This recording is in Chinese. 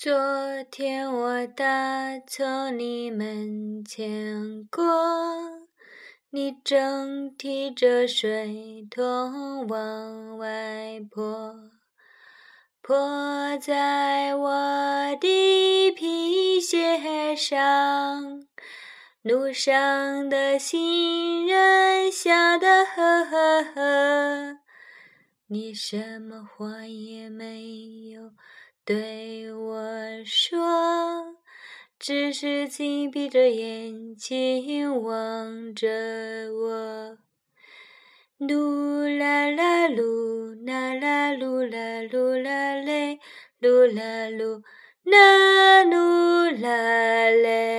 昨天我打从你门前过，你正提着水桶往外泼，泼在我的皮鞋上。路上的行人笑得呵呵呵，你什么话也没有。对我说，只是紧闭着眼睛望着我。噜啦啦噜啦啦噜啦噜啦嘞，噜啦噜啦噜啦嘞。